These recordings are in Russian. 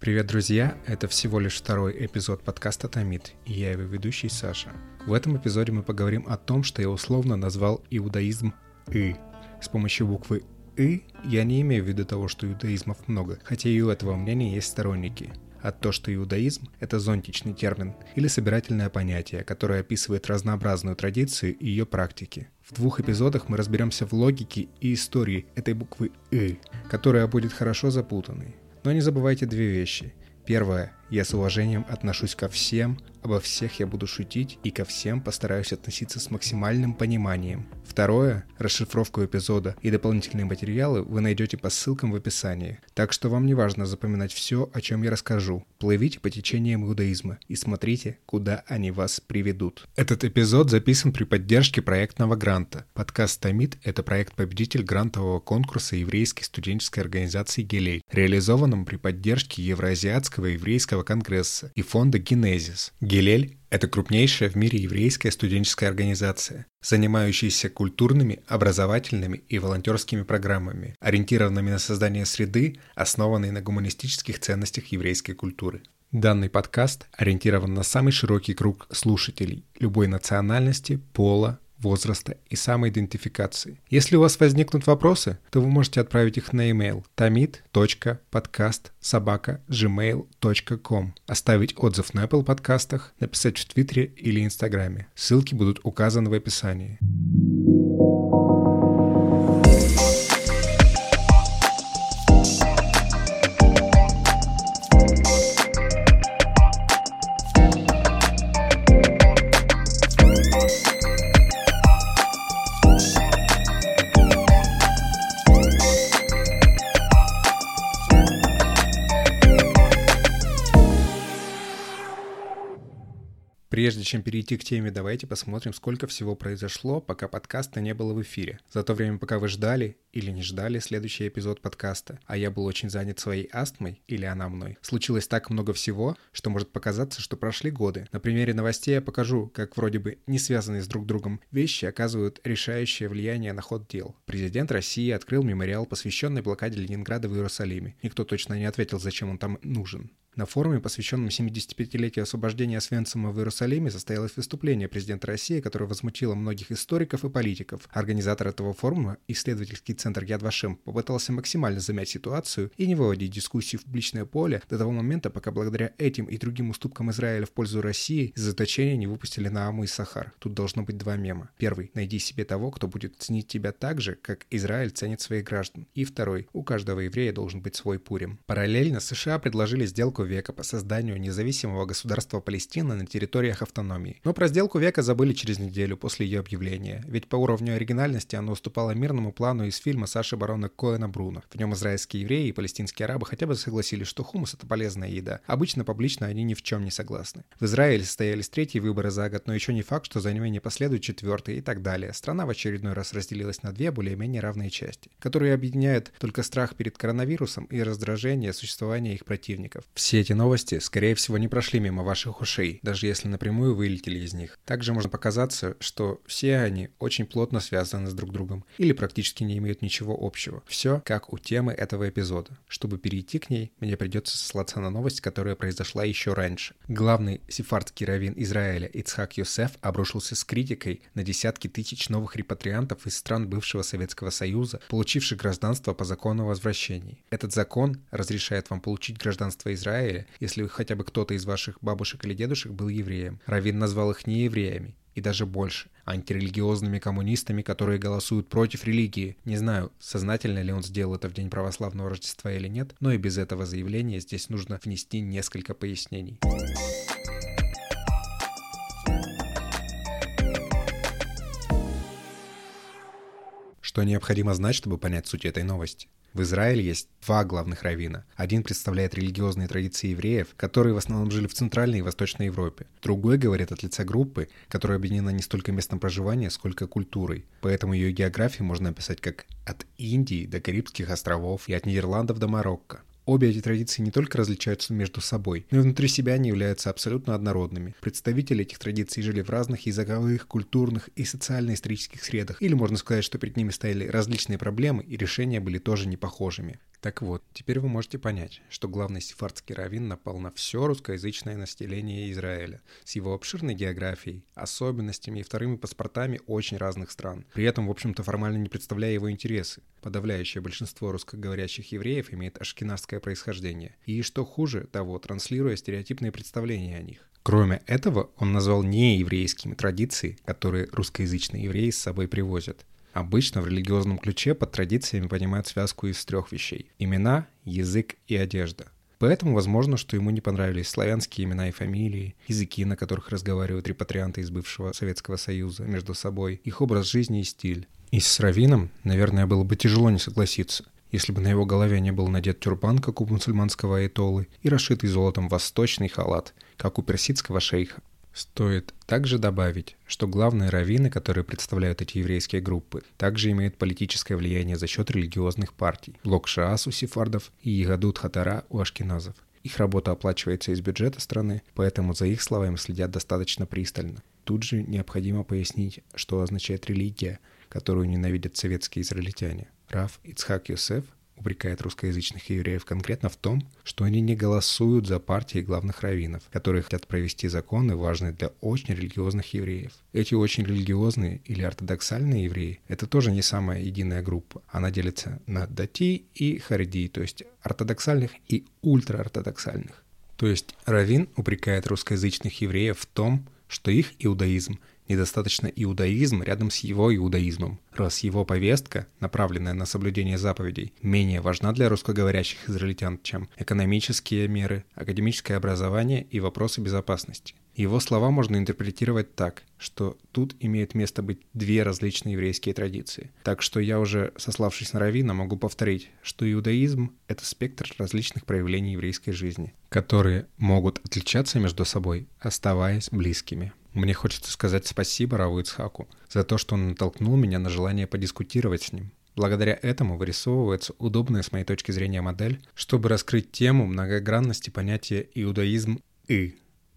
Привет, друзья! Это всего лишь второй эпизод подкаста «Томит», и я его ведущий Саша. В этом эпизоде мы поговорим о том, что я условно назвал иудаизм «и». С помощью буквы «и» я не имею в виду того, что иудаизмов много, хотя и у этого мнения есть сторонники – а то, что иудаизм – это зонтичный термин или собирательное понятие, которое описывает разнообразную традицию и ее практики. В двух эпизодах мы разберемся в логике и истории этой буквы «ы», которая будет хорошо запутанной. Но не забывайте две вещи. Первое. Я с уважением отношусь ко всем, обо всех я буду шутить и ко всем постараюсь относиться с максимальным пониманием. Второе, расшифровку эпизода и дополнительные материалы вы найдете по ссылкам в описании. Так что вам не важно запоминать все, о чем я расскажу. Плывите по течениям иудаизма и смотрите, куда они вас приведут. Этот эпизод записан при поддержке проектного гранта. Подкаст «Томит» — это проект-победитель грантового конкурса еврейской студенческой организации «Гелей», реализованном при поддержке Евроазиатского еврейского Еврейского конгресса и фонда «Генезис». Гелель – это крупнейшая в мире еврейская студенческая организация, занимающаяся культурными, образовательными и волонтерскими программами, ориентированными на создание среды, основанной на гуманистических ценностях еврейской культуры. Данный подкаст ориентирован на самый широкий круг слушателей любой национальности, пола, возраста и самоидентификации. Если у вас возникнут вопросы, то вы можете отправить их на e-mail tamid.podcast.gmail.com, оставить отзыв на Apple подкастах, написать в Твиттере или Инстаграме. Ссылки будут указаны в описании. Прежде чем перейти к теме, давайте посмотрим, сколько всего произошло, пока подкаста не было в эфире. За то время, пока вы ждали или не ждали следующий эпизод подкаста, а я был очень занят своей астмой или она мной, случилось так много всего, что может показаться, что прошли годы. На примере новостей я покажу, как вроде бы не связанные с друг другом вещи оказывают решающее влияние на ход дел. Президент России открыл мемориал, посвященный блокаде Ленинграда в Иерусалиме. Никто точно не ответил, зачем он там нужен. На форуме, посвященном 75-летию освобождения Свенцима в Иерусалиме, состоялось выступление президента России, которое возмутило многих историков и политиков. Организатор этого форума, исследовательский центр Яд Вашем, попытался максимально замять ситуацию и не выводить дискуссию в публичное поле до того момента, пока благодаря этим и другим уступкам Израиля в пользу России из заточения не выпустили на Аму и Сахар. Тут должно быть два мема. Первый – найди себе того, кто будет ценить тебя так же, как Израиль ценит своих граждан. И второй – у каждого еврея должен быть свой Пурим. Параллельно США предложили сделку века по созданию независимого государства Палестина на территориях автономии. Но про сделку века забыли через неделю после ее объявления, ведь по уровню оригинальности оно уступало мирному плану из фильма Саши Барона Коэна Бруно. В нем израильские евреи и палестинские арабы хотя бы согласились, что хумус — это полезная еда. Обычно публично они ни в чем не согласны. В Израиле состоялись третьи выборы за год, но еще не факт, что за ними не последует четвертый и так далее. Страна в очередной раз разделилась на две более-менее равные части, которые объединяют только страх перед коронавирусом и раздражение существования их противников. Все эти новости, скорее всего, не прошли мимо ваших ушей, даже если напрямую вылетели из них. Также можно показаться, что все они очень плотно связаны с друг другом или практически не имеют ничего общего. Все как у темы этого эпизода. Чтобы перейти к ней, мне придется сослаться на новость, которая произошла еще раньше. Главный сефардский раввин Израиля Ицхак Йосеф обрушился с критикой на десятки тысяч новых репатриантов из стран бывшего Советского Союза, получивших гражданство по закону о возвращении. Этот закон разрешает вам получить гражданство Израиля Израиля, если хотя бы кто-то из ваших бабушек или дедушек был евреем. Равин назвал их не евреями, и даже больше, антирелигиозными коммунистами, которые голосуют против религии. Не знаю, сознательно ли он сделал это в День православного Рождества или нет, но и без этого заявления здесь нужно внести несколько пояснений. Что необходимо знать, чтобы понять суть этой новости? В Израиле есть два главных равина. Один представляет религиозные традиции евреев, которые в основном жили в Центральной и Восточной Европе. Другой говорит от лица группы, которая объединена не столько местом проживания, сколько культурой. Поэтому ее географию можно описать как от Индии до Карибских островов и от Нидерландов до Марокко. Обе эти традиции не только различаются между собой, но и внутри себя они являются абсолютно однородными. Представители этих традиций жили в разных языковых, культурных и социально-исторических средах, или можно сказать, что перед ними стояли различные проблемы, и решения были тоже не похожими. Так вот, теперь вы можете понять, что главный сефардский раввин напал на все русскоязычное население Израиля с его обширной географией, особенностями и вторыми паспортами очень разных стран. При этом, в общем-то, формально не представляя его интересы. Подавляющее большинство русскоговорящих евреев имеет ашкенарское происхождение. И, что хуже того, транслируя стереотипные представления о них. Кроме этого, он назвал нееврейскими традиции, которые русскоязычные евреи с собой привозят. Обычно в религиозном ключе под традициями понимают связку из трех вещей – имена, язык и одежда. Поэтому возможно, что ему не понравились славянские имена и фамилии, языки, на которых разговаривают репатрианты из бывшего Советского Союза между собой, их образ жизни и стиль. И с Равином, наверное, было бы тяжело не согласиться, если бы на его голове не был надет тюрбан, как у мусульманского айтолы, и расшитый золотом восточный халат, как у персидского шейха. Стоит также добавить, что главные раввины, которые представляют эти еврейские группы, также имеют политическое влияние за счет религиозных партий. Блок Шаас у сефардов и Ягадут Хатара у ашкеназов. Их работа оплачивается из бюджета страны, поэтому за их словами следят достаточно пристально. Тут же необходимо пояснить, что означает религия, которую ненавидят советские израильтяне. Раф Ицхак Юсеф упрекает русскоязычных евреев конкретно в том, что они не голосуют за партии главных раввинов, которые хотят провести законы, важные для очень религиозных евреев. Эти очень религиозные или ортодоксальные евреи — это тоже не самая единая группа. Она делится на дати и хариди, то есть ортодоксальных и ультраортодоксальных. То есть Равин упрекает русскоязычных евреев в том, что их иудаизм недостаточно иудаизм рядом с его иудаизмом, раз его повестка, направленная на соблюдение заповедей, менее важна для русскоговорящих израильтян, чем экономические меры, академическое образование и вопросы безопасности. Его слова можно интерпретировать так, что тут имеет место быть две различные еврейские традиции. Так что я уже, сославшись на Равина, могу повторить, что иудаизм — это спектр различных проявлений еврейской жизни, которые могут отличаться между собой, оставаясь близкими. Мне хочется сказать спасибо Раву Ицхаку за то, что он натолкнул меня на желание подискутировать с ним. Благодаря этому вырисовывается удобная с моей точки зрения модель, чтобы раскрыть тему многогранности понятия иудаизм «и».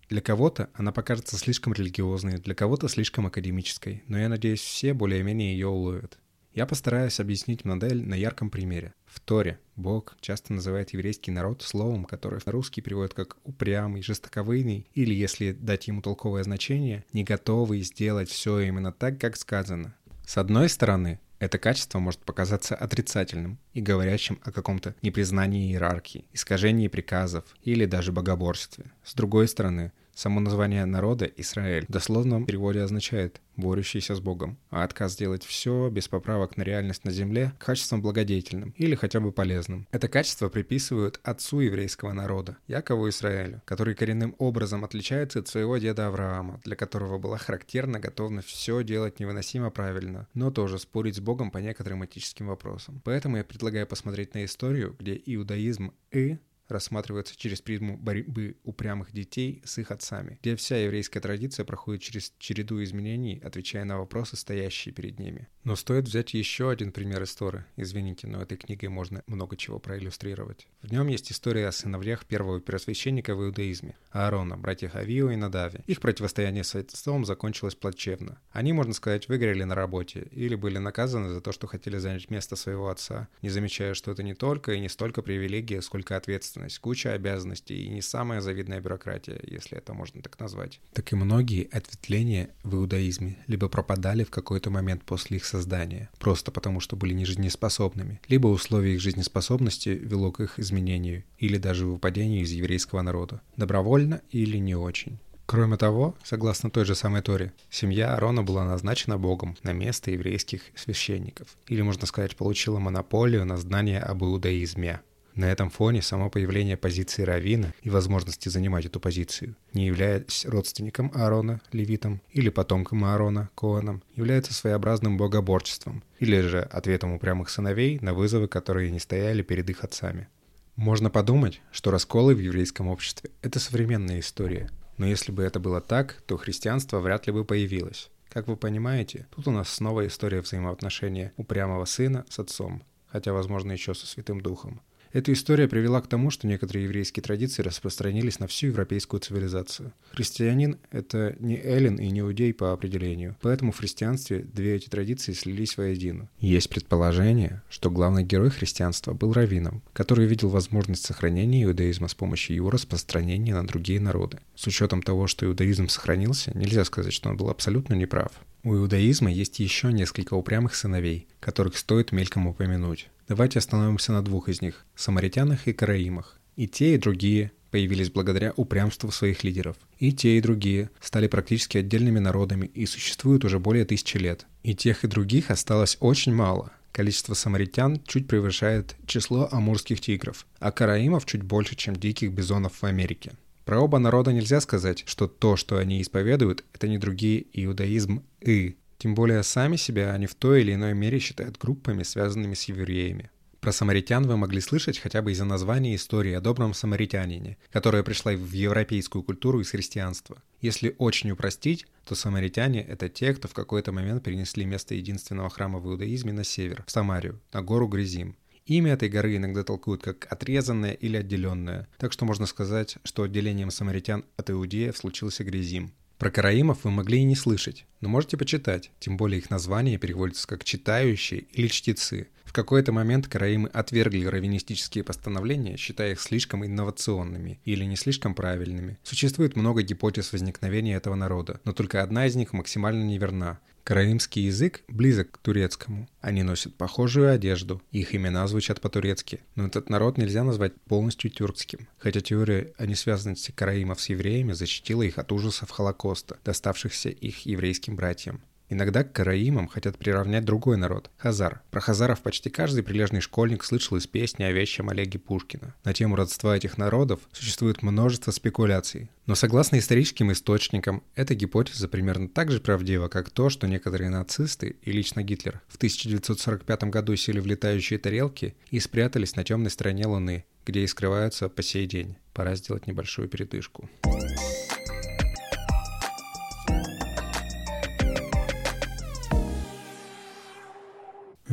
Для кого-то она покажется слишком религиозной, для кого-то слишком академической, но я надеюсь, все более-менее ее уловят. Я постараюсь объяснить модель на ярком примере. В Торе Бог часто называет еврейский народ словом, которое на русский переводят как «упрямый», «жестоковыйный» или, если дать ему толковое значение, «не готовый сделать все именно так, как сказано». С одной стороны, это качество может показаться отрицательным и говорящим о каком-то непризнании иерархии, искажении приказов или даже богоборстве. С другой стороны, Само название народа Израиль в дословном переводе означает «борющийся с Богом», а отказ делать все без поправок на реальность на земле качеством благодетельным или хотя бы полезным. Это качество приписывают отцу еврейского народа, Якову Израилю, который коренным образом отличается от своего деда Авраама, для которого была характерна готовность все делать невыносимо правильно, но тоже спорить с Богом по некоторым этическим вопросам. Поэтому я предлагаю посмотреть на историю, где иудаизм и рассматривается через призму борьбы упрямых детей с их отцами, где вся еврейская традиция проходит через череду изменений, отвечая на вопросы, стоящие перед ними. Но стоит взять еще один пример истории. Извините, но этой книгой можно много чего проиллюстрировать. В нем есть история о сыновьях первого первосвященника в иудаизме, Аарона, братьях Авио и Надави. Их противостояние с отцом закончилось плачевно. Они, можно сказать, выгорели на работе или были наказаны за то, что хотели занять место своего отца, не замечая, что это не только и не столько привилегия, сколько ответственность ответственность, куча обязанностей и не самая завидная бюрократия, если это можно так назвать. Так и многие ответвления в иудаизме либо пропадали в какой-то момент после их создания, просто потому что были нежизнеспособными, либо условия их жизнеспособности вело к их изменению или даже выпадению из еврейского народа, добровольно или не очень. Кроме того, согласно той же самой Торе, семья Аарона была назначена Богом на место еврейских священников, или, можно сказать, получила монополию на знание об иудаизме. На этом фоне само появление позиции Равина и возможности занимать эту позицию, не являясь родственником Аарона, левитом, или потомком Аарона, Коаном, является своеобразным богоборчеством, или же ответом упрямых сыновей на вызовы, которые не стояли перед их отцами. Можно подумать, что расколы в еврейском обществе – это современная история. Но если бы это было так, то христианство вряд ли бы появилось. Как вы понимаете, тут у нас снова история взаимоотношения упрямого сына с отцом, хотя, возможно, еще со Святым Духом – Эта история привела к тому, что некоторые еврейские традиции распространились на всю европейскую цивилизацию. Христианин — это не эллин и не иудей по определению, поэтому в христианстве две эти традиции слились воедино. Есть предположение, что главный герой христианства был раввином, который видел возможность сохранения иудаизма с помощью его распространения на другие народы. С учетом того, что иудаизм сохранился, нельзя сказать, что он был абсолютно неправ. У иудаизма есть еще несколько упрямых сыновей, которых стоит мельком упомянуть. Давайте остановимся на двух из них – самаритянах и караимах. И те, и другие появились благодаря упрямству своих лидеров. И те, и другие стали практически отдельными народами и существуют уже более тысячи лет. И тех, и других осталось очень мало. Количество самаритян чуть превышает число амурских тигров, а караимов чуть больше, чем диких бизонов в Америке. Про оба народа нельзя сказать, что то, что они исповедуют, это не другие иудаизм и. Тем более сами себя они в той или иной мере считают группами, связанными с евреями. Про самаритян вы могли слышать хотя бы из-за названия истории о добром самаритянине, которая пришла в европейскую культуру из христианства. Если очень упростить, то самаритяне — это те, кто в какой-то момент перенесли место единственного храма в иудаизме на север, в Самарию, на гору Гризим. Имя этой горы иногда толкуют как отрезанное или отделенное, так что можно сказать, что отделением самаритян от иудеев случился Гризим. Про караимов вы могли и не слышать, но можете почитать, тем более их название переводится как «читающие» или «чтецы». В какой-то момент караимы отвергли раввинистические постановления, считая их слишком инновационными или не слишком правильными. Существует много гипотез возникновения этого народа, но только одна из них максимально неверна. Караимский язык близок к турецкому. Они носят похожую одежду, их имена звучат по-турецки. Но этот народ нельзя назвать полностью тюркским. Хотя теория о несвязанности караимов с евреями защитила их от ужасов Холокоста, доставшихся их еврейским братьям. Иногда к караимам хотят приравнять другой народ – хазар. Про хазаров почти каждый прилежный школьник слышал из песни о вещем Олеге Пушкина. На тему родства этих народов существует множество спекуляций. Но согласно историческим источникам, эта гипотеза примерно так же правдива, как то, что некоторые нацисты и лично Гитлер в 1945 году сели в летающие тарелки и спрятались на темной стороне Луны, где и скрываются по сей день. Пора сделать небольшую передышку.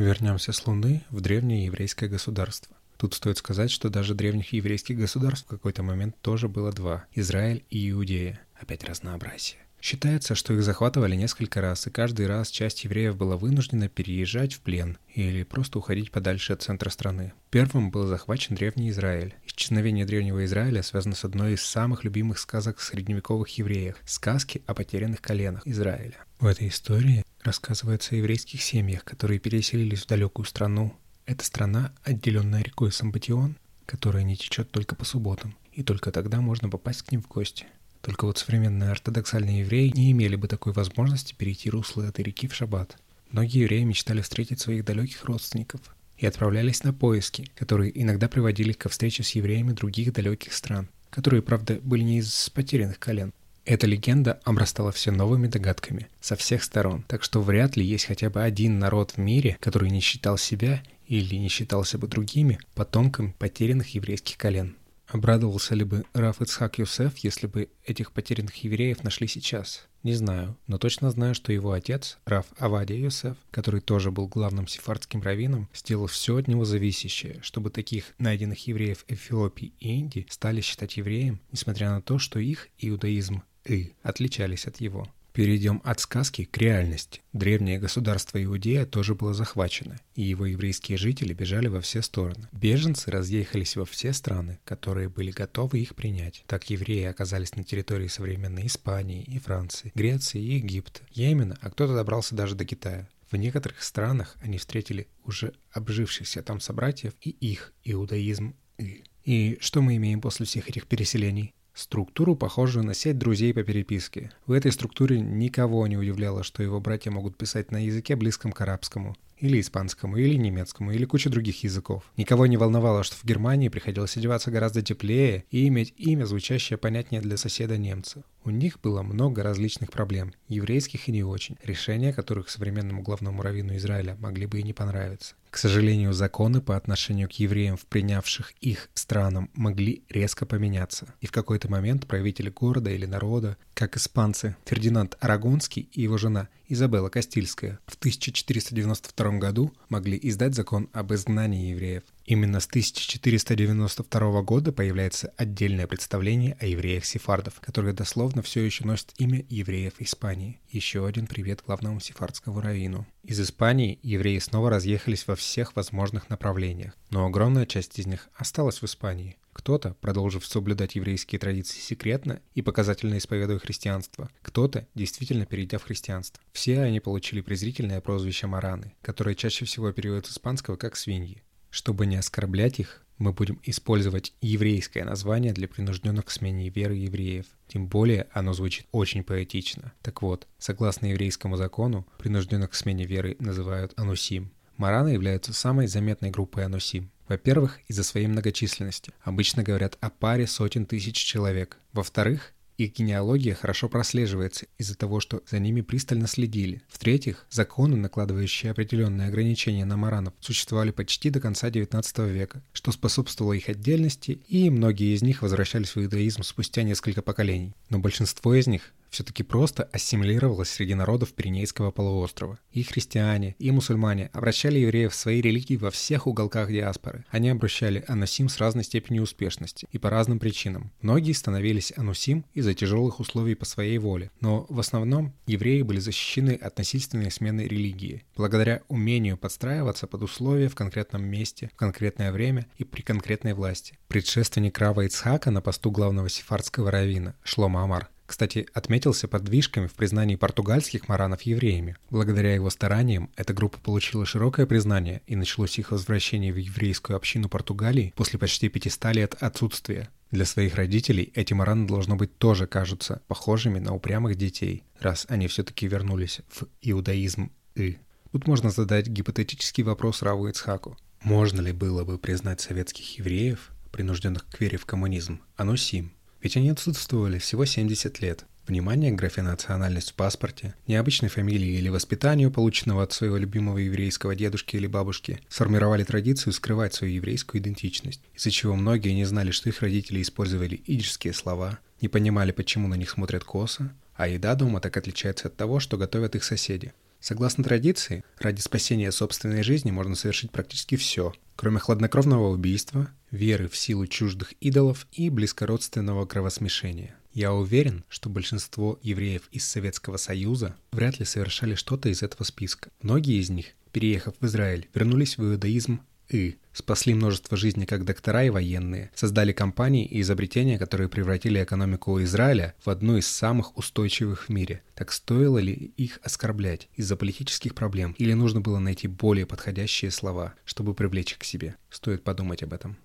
Вернемся с Луны в древнее еврейское государство. Тут стоит сказать, что даже древних еврейских государств в какой-то момент тоже было два – Израиль и Иудея. Опять разнообразие. Считается, что их захватывали несколько раз, и каждый раз часть евреев была вынуждена переезжать в плен или просто уходить подальше от центра страны. Первым был захвачен Древний Израиль. Исчезновение Древнего Израиля связано с одной из самых любимых сказок средневековых евреев – сказки о потерянных коленах Израиля. В этой истории рассказывается о еврейских семьях, которые переселились в далекую страну. Это страна, отделенная рекой Самбатион, которая не течет только по субботам, и только тогда можно попасть к ним в гости. Только вот современные ортодоксальные евреи не имели бы такой возможности перейти русло этой реки в шаббат. Многие евреи мечтали встретить своих далеких родственников и отправлялись на поиски, которые иногда приводили ко встрече с евреями других далеких стран, которые, правда, были не из потерянных колен, эта легенда обрастала все новыми догадками со всех сторон, так что вряд ли есть хотя бы один народ в мире, который не считал себя или не считался бы другими потомками потерянных еврейских колен. Обрадовался ли бы Раф Ицхак Юсеф, если бы этих потерянных евреев нашли сейчас? Не знаю, но точно знаю, что его отец, Раф Авадия Юсеф, который тоже был главным сефардским раввином, сделал все от него зависящее, чтобы таких найденных евреев Эфиопии и Индии стали считать евреем, несмотря на то, что их иудаизм и отличались от его. Перейдем от сказки к реальности. Древнее государство Иудея тоже было захвачено, и его еврейские жители бежали во все стороны. Беженцы разъехались во все страны, которые были готовы их принять. Так евреи оказались на территории современной Испании и Франции, Греции и Египта, Йемена, а кто-то добрался даже до Китая. В некоторых странах они встретили уже обжившихся там собратьев и их иудаизм и. Что мы имеем после всех этих переселений? Структуру, похожую на сеть друзей по переписке. В этой структуре никого не удивляло, что его братья могут писать на языке близком к арабскому, или испанскому, или немецкому, или куча других языков. Никого не волновало, что в Германии приходилось одеваться гораздо теплее и иметь имя, звучащее понятнее для соседа немца. У них было много различных проблем, еврейских и не очень, решения которых современному главному раввину Израиля могли бы и не понравиться. К сожалению, законы по отношению к евреям в принявших их странам могли резко поменяться. И в какой-то момент правители города или народа, как испанцы Фердинанд Арагонский и его жена Изабелла Кастильская в 1492 1942 году могли издать закон об изгнании евреев. Именно с 1492 года появляется отдельное представление о евреях-сефардов, которое дословно все еще носит имя евреев Испании. Еще один привет главному сефардскому раввину. Из Испании евреи снова разъехались во всех возможных направлениях, но огромная часть из них осталась в Испании. Кто-то, продолжив соблюдать еврейские традиции секретно и показательно исповедуя христианство, кто-то, действительно перейдя в христианство. Все они получили презрительное прозвище Мараны, которое чаще всего переводится с испанского как «свиньи». Чтобы не оскорблять их, мы будем использовать еврейское название для принужденных к смене веры евреев. Тем более оно звучит очень поэтично. Так вот, согласно еврейскому закону, принужденных к смене веры называют анусим. Мараны являются самой заметной группой анусим. Во-первых, из-за своей многочисленности. Обычно говорят о паре сотен тысяч человек. Во-вторых, их генеалогия хорошо прослеживается из-за того, что за ними пристально следили. В-третьих, законы, накладывающие определенные ограничения на маранов, существовали почти до конца XIX века, что способствовало их отдельности, и многие из них возвращались в иудаизм спустя несколько поколений. Но большинство из них все-таки просто ассимилировалась среди народов Пиренейского полуострова. И христиане, и мусульмане обращали евреев в свои религии во всех уголках диаспоры. Они обращали анусим с разной степенью успешности и по разным причинам. Многие становились анусим из-за тяжелых условий по своей воле, но в основном евреи были защищены от насильственной смены религии, благодаря умению подстраиваться под условия в конкретном месте, в конкретное время и при конкретной власти. Предшественник Рава Ицхака на посту главного сефардского равина Шлома Амар кстати, отметился подвижками в признании португальских маранов евреями. Благодаря его стараниям эта группа получила широкое признание и началось их возвращение в еврейскую общину Португалии после почти 500 лет отсутствия. Для своих родителей эти мараны, должно быть, тоже кажутся похожими на упрямых детей, раз они все-таки вернулись в иудаизм и. Тут можно задать гипотетический вопрос Раву Ицхаку. Можно ли было бы признать советских евреев, принужденных к вере в коммунизм, анусим, ведь они отсутствовали всего 70 лет. Внимание к графе «национальность» в паспорте, необычной фамилии или воспитанию, полученного от своего любимого еврейского дедушки или бабушки, сформировали традицию скрывать свою еврейскую идентичность, из-за чего многие не знали, что их родители использовали идические слова, не понимали, почему на них смотрят косо, а еда дома так отличается от того, что готовят их соседи. Согласно традиции, ради спасения собственной жизни можно совершить практически все, кроме хладнокровного убийства, веры в силу чуждых идолов и близкородственного кровосмешения. Я уверен, что большинство евреев из Советского Союза вряд ли совершали что-то из этого списка. Многие из них, переехав в Израиль, вернулись в иудаизм и спасли множество жизней как доктора и военные, создали компании и изобретения, которые превратили экономику Израиля в одну из самых устойчивых в мире. Так стоило ли их оскорблять из-за политических проблем или нужно было найти более подходящие слова, чтобы привлечь их к себе? Стоит подумать об этом.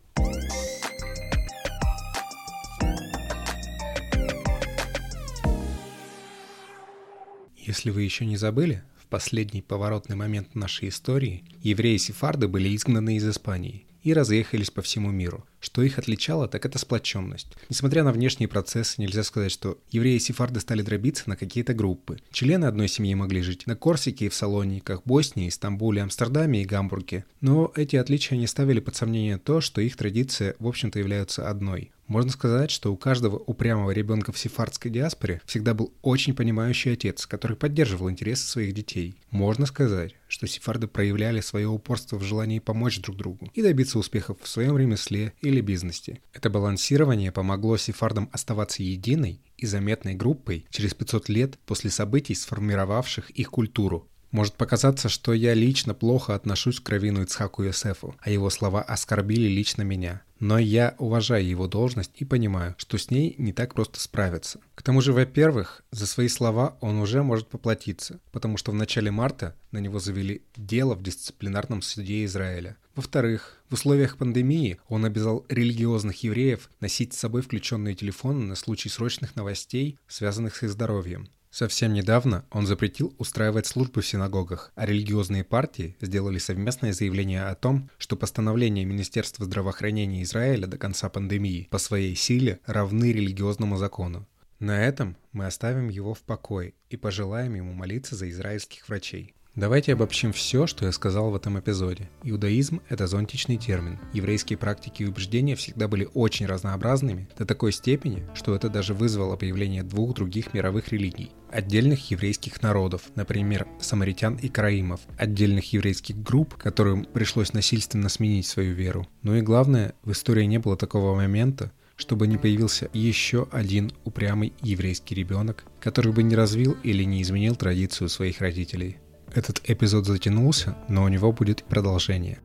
Если вы еще не забыли, в последний поворотный момент нашей истории евреи-сефарды были изгнаны из Испании и разъехались по всему миру. Что их отличало, так это сплоченность. Несмотря на внешние процессы, нельзя сказать, что евреи-сефарды стали дробиться на какие-то группы. Члены одной семьи могли жить на Корсике и в Салониках, Боснии, Стамбуле, Амстердаме и Гамбурге. Но эти отличия не ставили под сомнение то, что их традиции, в общем-то, являются одной. Можно сказать, что у каждого упрямого ребенка в сефардской диаспоре всегда был очень понимающий отец, который поддерживал интересы своих детей. Можно сказать, что сефарды проявляли свое упорство в желании помочь друг другу и добиться успехов в своем ремесле или бизнесе. Это балансирование помогло сефардам оставаться единой и заметной группой через 500 лет после событий, сформировавших их культуру. Может показаться, что я лично плохо отношусь к Равину Ицхаку Йосефу, а его слова оскорбили лично меня. Но я уважаю его должность и понимаю, что с ней не так просто справиться. К тому же, во-первых, за свои слова он уже может поплатиться, потому что в начале марта на него завели дело в дисциплинарном суде Израиля. Во-вторых, в условиях пандемии он обязал религиозных евреев носить с собой включенные телефоны на случай срочных новостей, связанных с их здоровьем. Совсем недавно он запретил устраивать службы в синагогах, а религиозные партии сделали совместное заявление о том, что постановления Министерства здравоохранения Израиля до конца пандемии по своей силе равны религиозному закону. На этом мы оставим его в покое и пожелаем ему молиться за израильских врачей. Давайте обобщим все, что я сказал в этом эпизоде. Иудаизм – это зонтичный термин. Еврейские практики и убеждения всегда были очень разнообразными, до такой степени, что это даже вызвало появление двух других мировых религий отдельных еврейских народов, например, самаритян и караимов, отдельных еврейских групп, которым пришлось насильственно сменить свою веру. Ну и главное, в истории не было такого момента, чтобы не появился еще один упрямый еврейский ребенок, который бы не развил или не изменил традицию своих родителей. Этот эпизод затянулся, но у него будет продолжение.